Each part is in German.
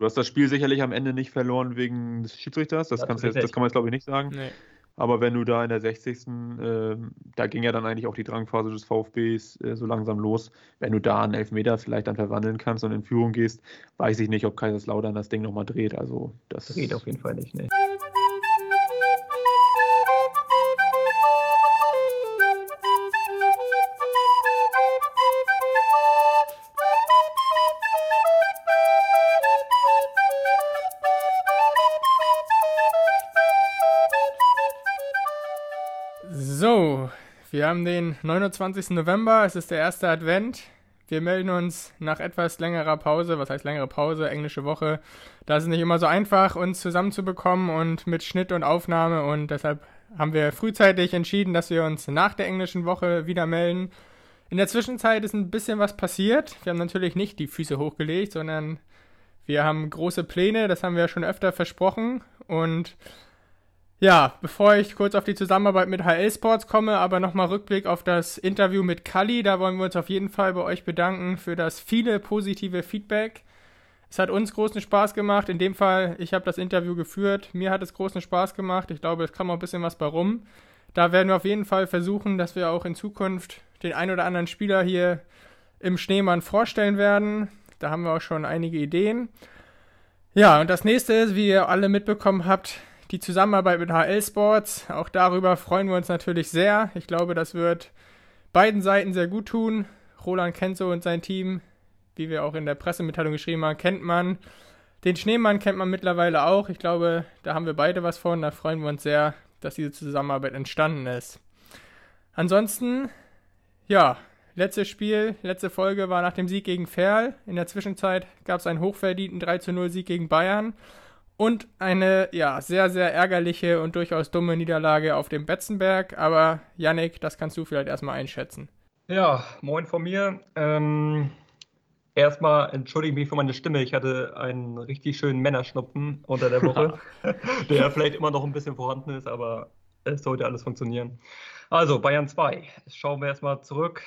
Du hast das Spiel sicherlich am Ende nicht verloren wegen des Schiedsrichters, das, das, jetzt, das kann man jetzt glaube ich nicht sagen. Nee. Aber wenn du da in der 60. Äh, da ging ja dann eigentlich auch die Drangphase des VfBs äh, so langsam los. Wenn du da einen Elfmeter vielleicht dann verwandeln kannst und in Führung gehst, weiß ich nicht, ob Kaiserslautern das Ding nochmal dreht. Also das dreht auf jeden Fall nicht, ne. Wir haben den 29. November, es ist der erste Advent. Wir melden uns nach etwas längerer Pause, was heißt längere Pause, englische Woche. Da ist es nicht immer so einfach, uns zusammenzubekommen und mit Schnitt und Aufnahme und deshalb haben wir frühzeitig entschieden, dass wir uns nach der englischen Woche wieder melden. In der Zwischenzeit ist ein bisschen was passiert. Wir haben natürlich nicht die Füße hochgelegt, sondern wir haben große Pläne, das haben wir ja schon öfter versprochen und ja, bevor ich kurz auf die Zusammenarbeit mit HL Sports komme, aber nochmal Rückblick auf das Interview mit Kali. Da wollen wir uns auf jeden Fall bei euch bedanken für das viele positive Feedback. Es hat uns großen Spaß gemacht. In dem Fall, ich habe das Interview geführt. Mir hat es großen Spaß gemacht. Ich glaube, es kam auch ein bisschen was bei rum. Da werden wir auf jeden Fall versuchen, dass wir auch in Zukunft den ein oder anderen Spieler hier im Schneemann vorstellen werden. Da haben wir auch schon einige Ideen. Ja, und das nächste ist, wie ihr alle mitbekommen habt, die Zusammenarbeit mit HL Sports. Auch darüber freuen wir uns natürlich sehr. Ich glaube, das wird beiden Seiten sehr gut tun. Roland Kenzo und sein Team, wie wir auch in der Pressemitteilung geschrieben haben, kennt man. Den Schneemann kennt man mittlerweile auch. Ich glaube, da haben wir beide was von. Da freuen wir uns sehr, dass diese Zusammenarbeit entstanden ist. Ansonsten, ja, letztes Spiel, letzte Folge war nach dem Sieg gegen Ferl. In der Zwischenzeit gab es einen hochverdienten 3 0 Sieg gegen Bayern und eine ja sehr sehr ärgerliche und durchaus dumme Niederlage auf dem Betzenberg. Aber Yannick, das kannst du vielleicht erstmal einschätzen. Ja, moin von mir. Ähm, erstmal entschuldige mich für meine Stimme. Ich hatte einen richtig schönen Männerschnupfen unter der Woche, der vielleicht immer noch ein bisschen vorhanden ist, aber es sollte alles funktionieren. Also Bayern 2. Schauen wir erstmal zurück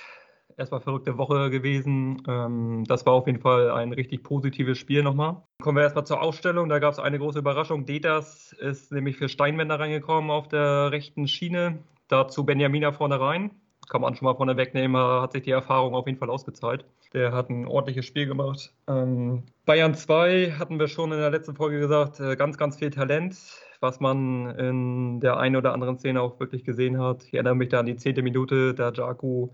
erstmal verrückte Woche gewesen. Ähm, das war auf jeden Fall ein richtig positives Spiel nochmal. Kommen wir erstmal zur Ausstellung. Da gab es eine große Überraschung. Detas ist nämlich für Steinwender reingekommen auf der rechten Schiene. Dazu Benjamina vorne rein. Kann man schon mal vorne wegnehmen, hat sich die Erfahrung auf jeden Fall ausgezahlt. Der hat ein ordentliches Spiel gemacht. Ähm, Bayern 2 hatten wir schon in der letzten Folge gesagt, äh, ganz, ganz viel Talent, was man in der einen oder anderen Szene auch wirklich gesehen hat. Ich erinnere mich da an die zehnte Minute, da Jaku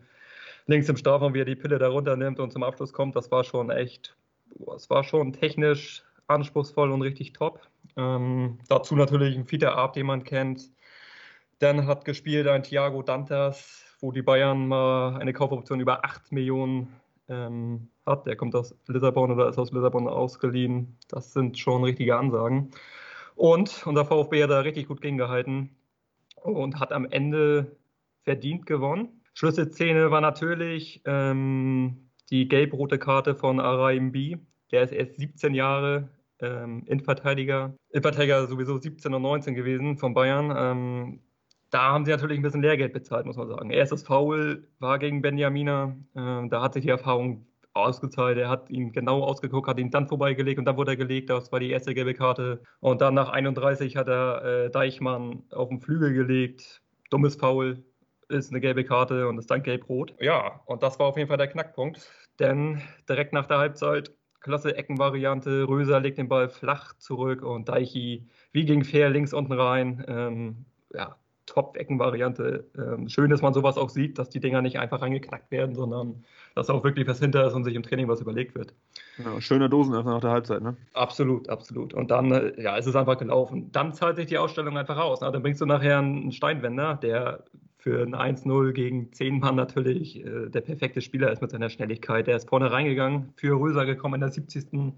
links im Strafraum, wie er die Pille da runternimmt und zum Abschluss kommt, das war schon echt, es war schon technisch anspruchsvoll und richtig top. Ähm, dazu natürlich ein Fiete Arp, den man kennt. Dann hat gespielt ein Thiago Dantas, wo die Bayern mal eine Kaufoption über 8 Millionen ähm, hat. Der kommt aus Lissabon oder ist aus Lissabon ausgeliehen. Das sind schon richtige Ansagen. Und unser VfB hat da richtig gut gegengehalten und hat am Ende verdient gewonnen. Schlüsselszene war natürlich ähm, die gelb-rote Karte von Araimbi. Der ist erst 17 Jahre ähm, Innenverteidiger. Innenverteidiger sowieso 17 und 19 gewesen von Bayern. Ähm, da haben sie natürlich ein bisschen Lehrgeld bezahlt, muss man sagen. Erstes Foul war gegen Benjamina. Ähm, da hat sich die Erfahrung ausgezahlt. Er hat ihn genau ausgeguckt, hat ihn dann vorbeigelegt und dann wurde er gelegt. Das war die erste gelbe Karte. Und dann nach 31 hat er äh, Deichmann auf den Flügel gelegt. Dummes Foul ist eine gelbe Karte und ist dann gelb-rot. Ja, und das war auf jeden Fall der Knackpunkt, denn direkt nach der Halbzeit klasse Eckenvariante. Röser legt den Ball flach zurück und Deichi wie gegen Fair links unten rein. Ähm, ja, Top-Eckenvariante. Ähm, schön, dass man sowas auch sieht, dass die Dinger nicht einfach reingeknackt werden, sondern dass auch wirklich was hinter ist und sich im Training was überlegt wird. Ja, schöner Dosenöffner nach der Halbzeit, ne? Absolut, absolut. Und dann, äh, ja, ist es einfach gelaufen. Dann zahlt sich die Ausstellung einfach aus. Ne? Dann bringst du nachher einen Steinwender, der für ein 1-0 gegen 10 Mann natürlich äh, der perfekte Spieler ist mit seiner Schnelligkeit. Der ist vorne reingegangen, für Röser gekommen in der 70.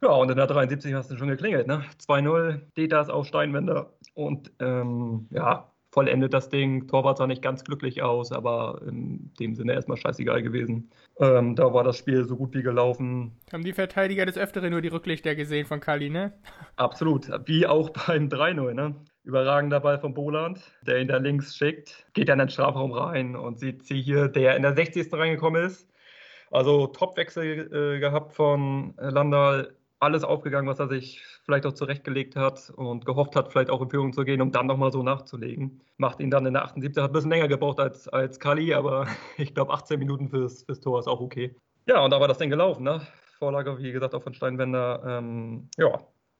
Ja, und in der 73 hast du schon geklingelt, ne? 2-0, Detas auf Steinwender und ähm, ja, vollendet das Ding. Torwart sah nicht ganz glücklich aus, aber in dem Sinne erstmal scheißegal gewesen. Ähm, da war das Spiel so gut wie gelaufen. Haben die Verteidiger des Öfteren nur die Rücklichter gesehen von Kali, ne? Absolut, wie auch beim 3-0, ne? Überragender Ball von Boland, der ihn da links schickt, geht dann in den Strafraum rein und sieht sie hier, der in der 60. reingekommen ist. Also Topwechsel äh, gehabt von Landal, alles aufgegangen, was er sich vielleicht auch zurechtgelegt hat und gehofft hat, vielleicht auch in Führung zu gehen, um dann nochmal so nachzulegen. Macht ihn dann in der 78. Hat ein bisschen länger gebraucht als, als Kali, aber ich glaube 18 Minuten fürs, fürs Tor ist auch okay. Ja, und da war das Ding gelaufen. Ne? Vorlage, wie gesagt, auch von Steinwender. Ähm, ja,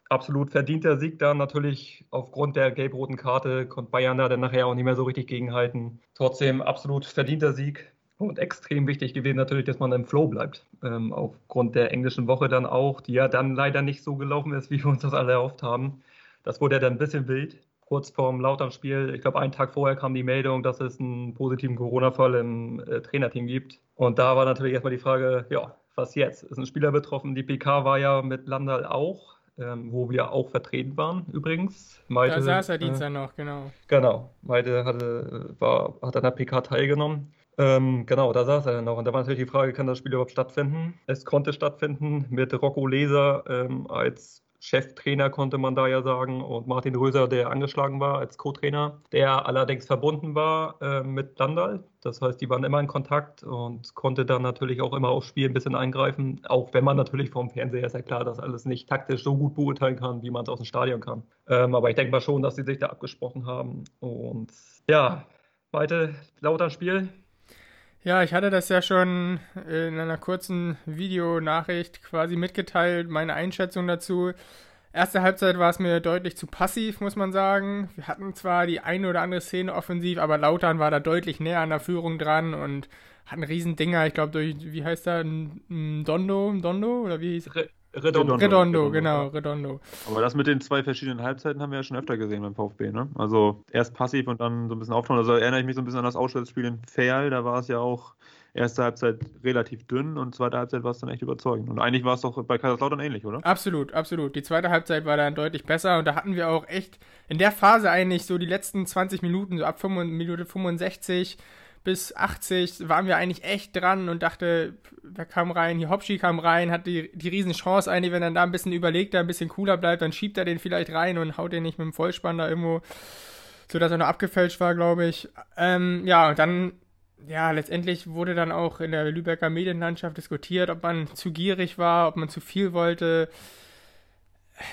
absolut verdienter Sieg da. Natürlich aufgrund der gelb-roten Karte konnte Bayern da dann nachher auch nicht mehr so richtig gegenhalten. Trotzdem absolut verdienter Sieg. Und extrem wichtig gewesen natürlich, dass man im Flow bleibt. Ähm, aufgrund der englischen Woche dann auch, die ja dann leider nicht so gelaufen ist, wie wir uns das alle erhofft haben. Das wurde ja dann ein bisschen wild. Kurz vorm Lautern-Spiel, ich glaube, einen Tag vorher kam die Meldung, dass es einen positiven Corona-Fall im äh, Trainerteam gibt. Und da war natürlich erstmal die Frage, ja, was jetzt? Ist ein Spieler betroffen? Die PK war ja mit Landal auch, ähm, wo wir auch vertreten waren übrigens. Malte, da saß er Dienstag äh, noch, genau. Genau, Malte hatte, war, hat an der PK teilgenommen. Ähm, genau, da saß er dann noch. Und da war natürlich die Frage, kann das Spiel überhaupt stattfinden? Es konnte stattfinden mit Rocco Leser ähm, als Cheftrainer, konnte man da ja sagen, und Martin Röser, der angeschlagen war als Co-Trainer, der allerdings verbunden war äh, mit Landal. Das heißt, die waren immer in Kontakt und konnte dann natürlich auch immer aufs Spiel ein bisschen eingreifen, auch wenn man natürlich vom Fernseher ist ja klar, dass alles nicht taktisch so gut beurteilen kann, wie man es aus dem Stadion kann. Ähm, aber ich denke mal schon, dass sie sich da abgesprochen haben. Und ja, weiter Lautern Spiel, ja, ich hatte das ja schon in einer kurzen Videonachricht quasi mitgeteilt, meine Einschätzung dazu. Erste Halbzeit war es mir deutlich zu passiv, muss man sagen. Wir hatten zwar die eine oder andere Szene offensiv, aber Lautern war da deutlich näher an der Führung dran und hat einen riesen Dinger, ich glaube durch, wie heißt der, Dondo, Dondo oder wie hieß Re Redondo. Redondo, genau, Redondo. Aber das mit den zwei verschiedenen Halbzeiten haben wir ja schon öfter gesehen beim VfB, ne? Also erst passiv und dann so ein bisschen auftauchen. Also erinnere ich mich so ein bisschen an das Auswärtsspiel in Ferl, da war es ja auch erste Halbzeit relativ dünn und zweite Halbzeit war es dann echt überzeugend. Und eigentlich war es doch bei Kaiserslautern ähnlich, oder? Absolut, absolut. Die zweite Halbzeit war dann deutlich besser und da hatten wir auch echt in der Phase eigentlich so die letzten 20 Minuten, so ab 5, Minute 65 bis 80 waren wir eigentlich echt dran und dachte, wer kam rein? Hier Hopschi kam rein, hat die, die riesen Chance eigentlich, wenn er da ein bisschen überlegter, ein bisschen cooler bleibt, dann schiebt er den vielleicht rein und haut den nicht mit dem Vollspann da irgendwo, so dass er noch abgefälscht war, glaube ich. Ähm, ja, und dann, ja, letztendlich wurde dann auch in der Lübecker Medienlandschaft diskutiert, ob man zu gierig war, ob man zu viel wollte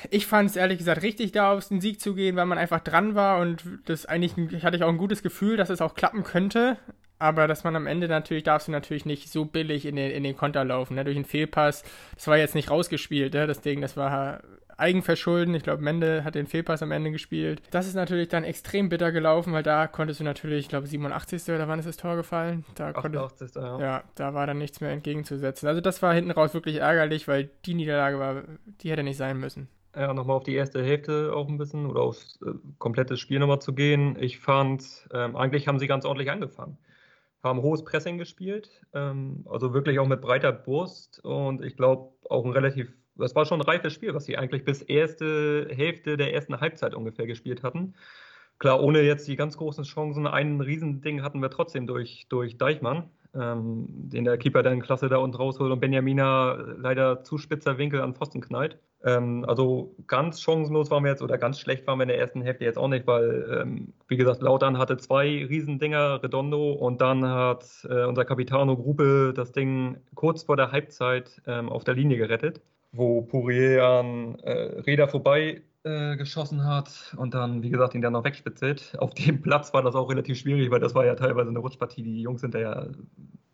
ich fand es ehrlich gesagt richtig, da auf den Sieg zu gehen, weil man einfach dran war und das eigentlich hatte ich auch ein gutes Gefühl, dass es auch klappen könnte. Aber dass man am Ende natürlich, darfst du natürlich nicht so billig in den, in den Konter laufen, ne? durch einen Fehlpass. Das war jetzt nicht rausgespielt, ne? das Ding, das war Eigenverschulden. Ich glaube, Mende hat den Fehlpass am Ende gespielt. Das ist natürlich dann extrem bitter gelaufen, weil da konntest du natürlich, ich glaube, 87. oder wann ist das Tor gefallen? Da 88. Konntest, ja. ja, da war dann nichts mehr entgegenzusetzen. Also das war hinten raus wirklich ärgerlich, weil die Niederlage war, die hätte nicht sein müssen. Ja, nochmal auf die erste Hälfte auch ein bisschen oder aufs äh, komplette Spiel nochmal zu gehen. Ich fand, ähm, eigentlich haben sie ganz ordentlich angefangen haben hohes Pressing gespielt, ähm, also wirklich auch mit breiter Brust und ich glaube auch ein relativ, das war schon ein reifes Spiel, was sie eigentlich bis erste Hälfte der ersten Halbzeit ungefähr gespielt hatten. Klar, ohne jetzt die ganz großen Chancen, ein Riesending hatten wir trotzdem durch, durch Deichmann, ähm, den der Keeper dann klasse da unten rausholt und Benjamina leider zu spitzer Winkel an Pfosten knallt. Ähm, also ganz chancenlos waren wir jetzt oder ganz schlecht waren wir in der ersten Hälfte jetzt auch nicht, weil, ähm, wie gesagt, Lautern hatte zwei Riesendinger, Redondo, und dann hat äh, unser Capitano Gruppe das Ding kurz vor der Halbzeit ähm, auf der Linie gerettet, wo Pourier an äh, Räder vorbei äh, geschossen hat und dann, wie gesagt, ihn dann noch wegspitzelt. Auf dem Platz war das auch relativ schwierig, weil das war ja teilweise eine Rutschpartie. Die Jungs sind ja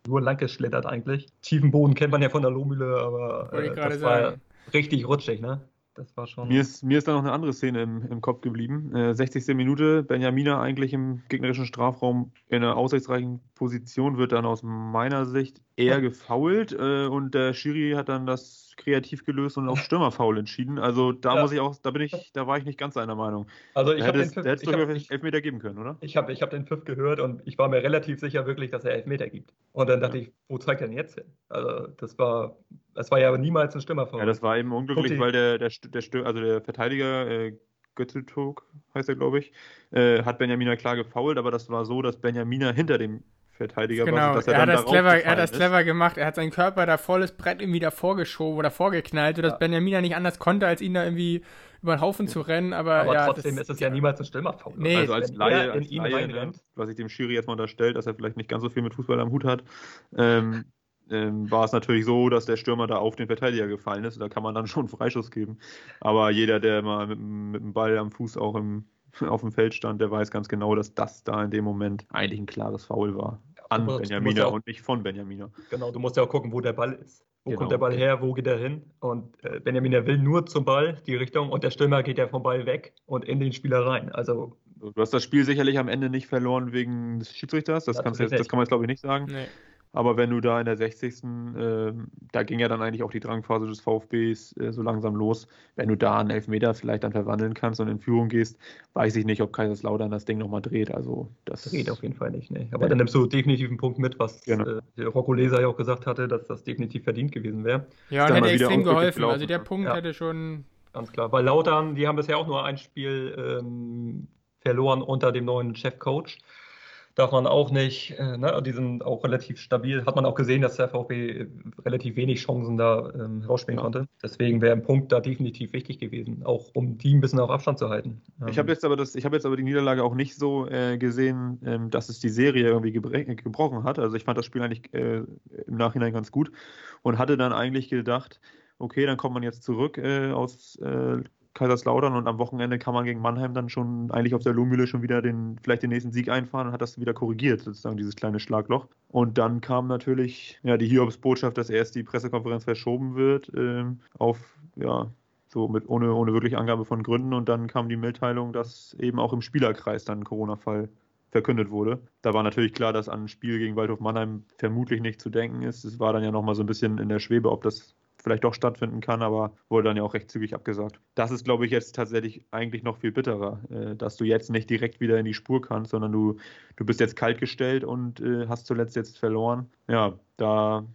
nur lang geschlittert eigentlich. Tiefen Boden kennt man ja von der Lohmühle, aber äh, das war richtig rutschig, ne? Das war schon. Mir ist, mir ist da noch eine andere Szene im, im Kopf geblieben. Äh, 60. Minute, Benjamina eigentlich im gegnerischen Strafraum in einer aussichtsreichen Position, wird dann aus meiner Sicht eher gefoult äh, und der Schiri hat dann das kreativ gelöst und auf Stürmerfaul entschieden. Also da ja. muss ich auch, da bin ich, da war ich nicht ganz seiner Meinung. Also ich habe den Pfiff, der hätte durchaus Elfmeter geben können, oder? Ich habe ich hab den Pfiff gehört und ich war mir relativ sicher wirklich, dass er Elfmeter gibt. Und dann dachte ja. ich, wo zeigt er denn jetzt hin? Also das war, das war ja niemals ein Stürmerfaul. Ja, das war eben unglücklich, weil der, der, der, der, also der Verteidiger äh, Götzeltog heißt er, glaube ich, äh, hat Benjamina klar gefault, aber das war so, dass Benjamina hinter dem Verteidiger genau. was, er, er hat das clever, er hat das clever gemacht. Er hat seinen Körper da volles Brett irgendwie davor geschoben oder vorgeknallt, sodass ja. Benjamin nicht anders konnte, als ihn da irgendwie über den Haufen zu rennen. Aber, aber ja, trotzdem das, ist es ja niemals ein Stürmerfoul. Nee, also als Laie, als Laie ne, was ich dem Schiri jetzt mal unterstellt, dass er vielleicht nicht ganz so viel mit Fußball am Hut hat. Ähm, ähm, war es natürlich so, dass der Stürmer da auf den Verteidiger gefallen ist. Da kann man dann schon einen Freischuss geben. Aber jeder, der mal mit, mit dem Ball am Fuß auch im, auf dem Feld stand, der weiß ganz genau, dass das da in dem Moment eigentlich ein klares Foul war. An Benjamina ja und nicht von Benjamina. Genau, du musst ja auch gucken, wo der Ball ist. Wo genau. kommt der Ball her, wo geht er hin? Und äh, Benjamina will nur zum Ball, die Richtung, und der Stürmer geht ja vom Ball weg und in den Spieler rein. Also Du hast das Spiel sicherlich am Ende nicht verloren wegen des Schiedsrichters, das, das, jetzt, das kann man jetzt glaube ich nicht sagen. Nee. Aber wenn du da in der 60. Äh, da ging ja dann eigentlich auch die Drangphase des VfBs äh, so langsam los. Wenn du da einen Elfmeter vielleicht dann verwandeln kannst und in Führung gehst, weiß ich nicht, ob Kaiserslautern das Ding nochmal dreht. Also das dreht auf jeden Fall nicht. Ne. Aber ja. dann nimmst du definitiv einen Punkt mit, was genau. äh, Rocco Leser ja auch gesagt hatte, dass das definitiv verdient gewesen wäre. Ja, und hätte extrem geholfen. Also der Punkt ja. hätte schon. Ganz klar. Weil Lautern, die haben bisher auch nur ein Spiel ähm, verloren unter dem neuen Chefcoach darf man auch nicht, äh, ne, die sind auch relativ stabil. Hat man auch gesehen, dass der VfB relativ wenig Chancen da ähm, rausspielen ja. konnte. Deswegen wäre ein Punkt da definitiv wichtig gewesen, auch um die ein bisschen auf Abstand zu halten. Ähm, ich habe jetzt aber das, ich habe jetzt aber die Niederlage auch nicht so äh, gesehen, ähm, dass es die Serie irgendwie gebrochen hat. Also ich fand das Spiel eigentlich äh, im Nachhinein ganz gut und hatte dann eigentlich gedacht, okay, dann kommt man jetzt zurück äh, aus äh, Kaiserslautern und am Wochenende kann man gegen Mannheim dann schon eigentlich auf der Lohmühle schon wieder den, vielleicht den nächsten Sieg einfahren und hat das wieder korrigiert, sozusagen dieses kleine Schlagloch. Und dann kam natürlich ja, die Hiobs-Botschaft, dass erst die Pressekonferenz verschoben wird ähm, auf, ja, so mit ohne, ohne wirklich Angabe von Gründen und dann kam die Mitteilung, dass eben auch im Spielerkreis dann ein Corona-Fall verkündet wurde. Da war natürlich klar, dass an ein Spiel gegen Waldhof Mannheim vermutlich nicht zu denken ist. Es war dann ja nochmal so ein bisschen in der Schwebe, ob das vielleicht doch stattfinden kann, aber wurde dann ja auch recht zügig abgesagt. Das ist, glaube ich, jetzt tatsächlich eigentlich noch viel bitterer, äh, dass du jetzt nicht direkt wieder in die Spur kannst, sondern du, du bist jetzt kaltgestellt und äh, hast zuletzt jetzt verloren. Ja, da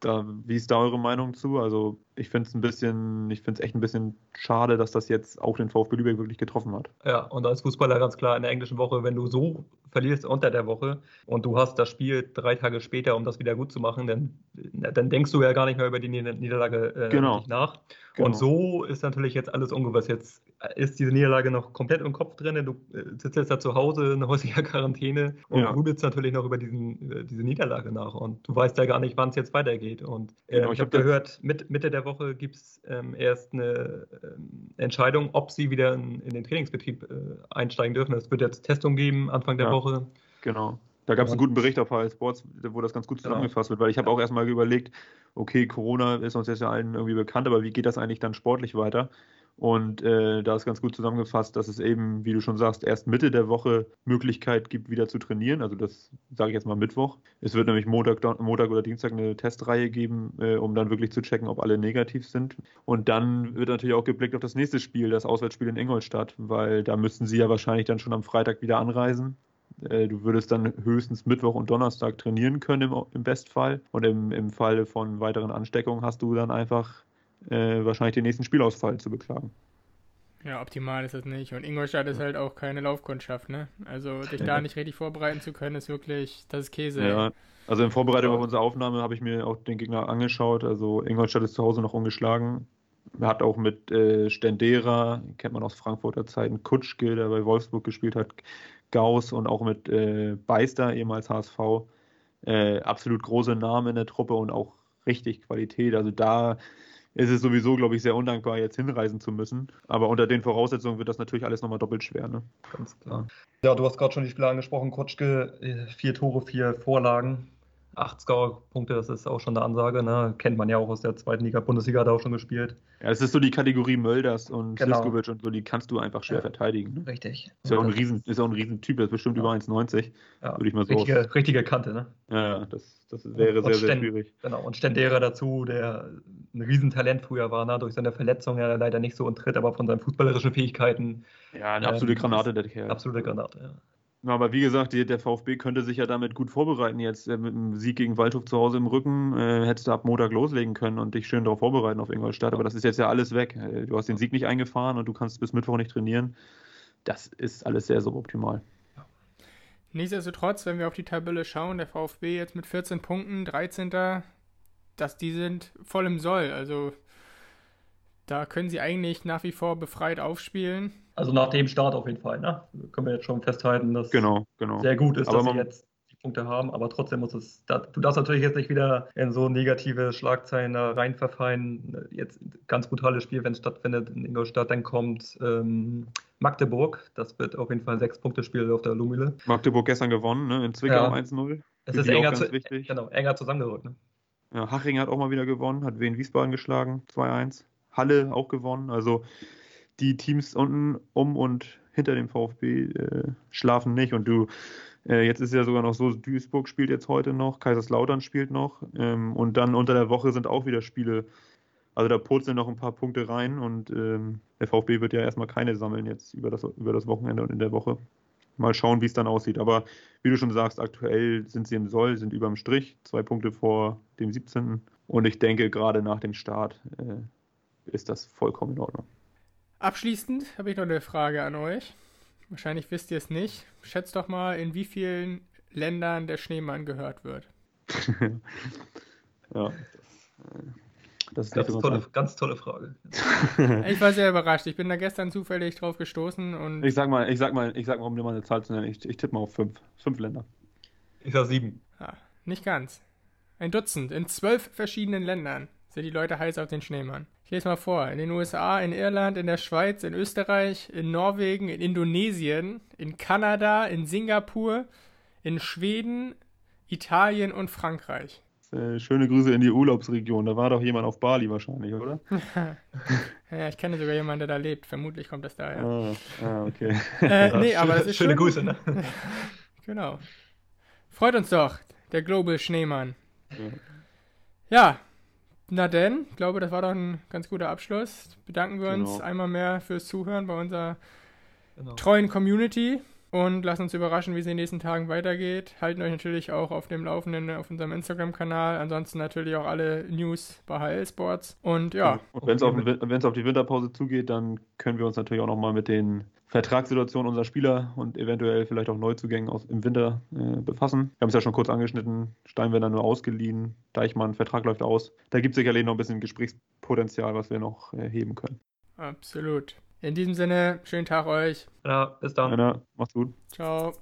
da, wie ist da eure Meinung zu? Also ich finde es ein bisschen, ich finde es echt ein bisschen schade, dass das jetzt auch den VfB Lübeck wirklich getroffen hat. Ja, und als Fußballer ganz klar in der englischen Woche, wenn du so verlierst unter der Woche und du hast das Spiel drei Tage später, um das wieder gut zu machen, dann, dann denkst du ja gar nicht mehr über die Niederlage äh, genau. nach. Genau. Und so ist natürlich jetzt alles ungewiss. Jetzt ist diese Niederlage noch komplett im Kopf drin. Du äh, sitzt jetzt da zu Hause in häuslicher Quarantäne und ja. grübelst natürlich noch über diesen, äh, diese Niederlage nach. Und du weißt ja gar nicht, wann es jetzt weitergeht. Und äh, genau, ich, ich habe gehört, mit, Mitte der Woche gibt es ähm, erst eine ähm, Entscheidung, ob sie wieder in, in den Trainingsbetrieb äh, einsteigen dürfen. Es wird jetzt Testung geben Anfang der ja, Woche. Genau. Da gab es einen guten Bericht auf HL Sports, wo das ganz gut genau. zusammengefasst genau. wird, weil ich habe auch erstmal überlegt, okay, Corona ist uns jetzt ja allen irgendwie bekannt, aber wie geht das eigentlich dann sportlich weiter? Und äh, da ist ganz gut zusammengefasst, dass es eben, wie du schon sagst, erst Mitte der Woche Möglichkeit gibt, wieder zu trainieren. Also das sage ich jetzt mal Mittwoch. Es wird nämlich Montag, Montag oder Dienstag eine Testreihe geben, äh, um dann wirklich zu checken, ob alle negativ sind. Und dann wird natürlich auch geblickt auf das nächste Spiel, das Auswärtsspiel in Ingolstadt, weil da müssten sie ja wahrscheinlich dann schon am Freitag wieder anreisen. Äh, du würdest dann höchstens Mittwoch und Donnerstag trainieren können im, im Bestfall. Und im, im Falle von weiteren Ansteckungen hast du dann einfach äh, wahrscheinlich den nächsten Spielausfall zu beklagen. Ja, optimal ist das nicht. Und Ingolstadt ist halt auch keine Laufkundschaft, ne? Also dich da nicht richtig vorbereiten zu können, ist wirklich, das ist Käse. Ja, also in Vorbereitung auf unsere Aufnahme habe ich mir auch den Gegner angeschaut. Also Ingolstadt ist zu Hause noch ungeschlagen. Hat auch mit äh, Stendera, kennt man aus Frankfurter Zeiten, Kutschke, der bei Wolfsburg gespielt hat, Gauss und auch mit äh, Beister, ehemals HSV, äh, absolut große Namen in der Truppe und auch richtig Qualität. Also da ist es sowieso, glaube ich, sehr undankbar, jetzt hinreisen zu müssen. Aber unter den Voraussetzungen wird das natürlich alles nochmal doppelt schwer. Ne? Ganz klar. Ja, du hast gerade schon die Spieler angesprochen. Kutschke, äh, vier Tore, vier Vorlagen acht Scorer-Punkte, das ist auch schon eine Ansage. Ne? Kennt man ja auch aus der zweiten Liga. Bundesliga hat er auch schon gespielt. Ja, es ist so die Kategorie Mölders und genau. Siskovic und so, die kannst du einfach schwer ja. verteidigen. Ne? Richtig. Ist ja auch ein, Riesen, ist auch ein Riesentyp, der ist bestimmt ja. über 1,90. Ja. Würde ich mal so richtige, richtige Kante, ne? Ja, das, das wäre und sehr, sehr schwierig. Genau, und Stendera dazu, der ein Riesentalent früher war, ne? durch seine Verletzung ja leider nicht so und tritt, aber von seinen fußballerischen Fähigkeiten. Ja, eine absolute ähm, Granate, der Kerl. Absolute Granate, ja. Aber wie gesagt, der VfB könnte sich ja damit gut vorbereiten. Jetzt äh, mit einem Sieg gegen Waldhof zu Hause im Rücken äh, hättest du ab Montag loslegen können und dich schön darauf vorbereiten auf Ingolstadt. Aber das ist jetzt ja alles weg. Äh, du hast den Sieg nicht eingefahren und du kannst bis Mittwoch nicht trainieren. Das ist alles sehr suboptimal. Nichtsdestotrotz, wenn wir auf die Tabelle schauen, der VfB jetzt mit 14 Punkten, 13. dass die sind voll im Soll. Also da können sie eigentlich nach wie vor befreit aufspielen. Also nach dem Start auf jeden Fall, ne? Können wir jetzt schon festhalten, dass genau, genau. sehr gut ist, Aber dass man, sie jetzt Minuspunkte haben, aber trotzdem muss es, du darfst natürlich jetzt nicht wieder in so negative Schlagzeilen da rein verfallen. Jetzt ganz brutales Spiel, wenn es stattfindet in Ingolstadt, dann kommt ähm, Magdeburg. Das wird auf jeden Fall ein Sechs-Punkte-Spiel auf der Lumile. Magdeburg gestern gewonnen, ne? in Zwickau ja. 1-0. Es ist enger, zu, genau, enger zusammengerückt. Ne? Ja, Haching hat auch mal wieder gewonnen, hat Wien Wiesbaden geschlagen, 2-1. Halle auch gewonnen. Also die Teams unten um und hinter dem VfB äh, schlafen nicht. Und du, äh, jetzt ist ja sogar noch so, Duisburg spielt jetzt heute noch, Kaiserslautern spielt noch. Ähm, und dann unter der Woche sind auch wieder Spiele. Also da purzeln noch ein paar Punkte rein und ähm, der VfB wird ja erstmal keine sammeln jetzt über das, über das Wochenende und in der Woche. Mal schauen, wie es dann aussieht. Aber wie du schon sagst, aktuell sind sie im Soll, sind über dem Strich, zwei Punkte vor dem 17. Und ich denke, gerade nach dem Start äh, ist das vollkommen in Ordnung. Abschließend habe ich noch eine Frage an euch. Wahrscheinlich wisst ihr es nicht. Schätzt doch mal, in wie vielen Ländern der Schneemann gehört wird. ja, das ist ganz tolle, ganz tolle Frage. ich war sehr überrascht. Ich bin da gestern zufällig drauf gestoßen und. Ich sag mal, ich sag mal, ich sag mal, um dir mal eine Zahl zu nennen, ich, ich tippe mal auf fünf. Fünf Länder. Ich sag sieben. Ja, nicht ganz. Ein Dutzend. In zwölf verschiedenen Ländern sind die Leute heiß auf den Schneemann. Ich lese mal vor. In den USA, in Irland, in der Schweiz, in Österreich, in Norwegen, in Indonesien, in Kanada, in Singapur, in Schweden, Italien und Frankreich. Äh, schöne Grüße in die Urlaubsregion. Da war doch jemand auf Bali wahrscheinlich, oder? ja, ich kenne sogar jemanden, der da lebt. Vermutlich kommt das daher. Ah, ah okay. Äh, nee, aber das ist Schöne schon... Grüße, ne? genau. Freut uns doch, der Global Schneemann. Ja. ja, na denn, ich glaube, das war doch ein ganz guter Abschluss. Bedanken wir genau. uns einmal mehr fürs Zuhören bei unserer genau. treuen Community und lassen uns überraschen, wie es in den nächsten Tagen weitergeht. Halten euch natürlich auch auf dem Laufenden auf unserem Instagram-Kanal. Ansonsten natürlich auch alle News bei HL Sports. Und ja. Und wenn es auf, auf die Winterpause zugeht, dann können wir uns natürlich auch nochmal mit den Vertragssituation unserer Spieler und eventuell vielleicht auch Neuzugängen aus, im Winter äh, befassen. Wir haben es ja schon kurz angeschnitten, Steinwender nur ausgeliehen, Deichmann, Vertrag läuft aus. Da gibt es sicherlich noch ein bisschen Gesprächspotenzial, was wir noch äh, heben können. Absolut. In diesem Sinne, schönen Tag euch. Ja, bis dann. Ja, macht's gut. Ciao.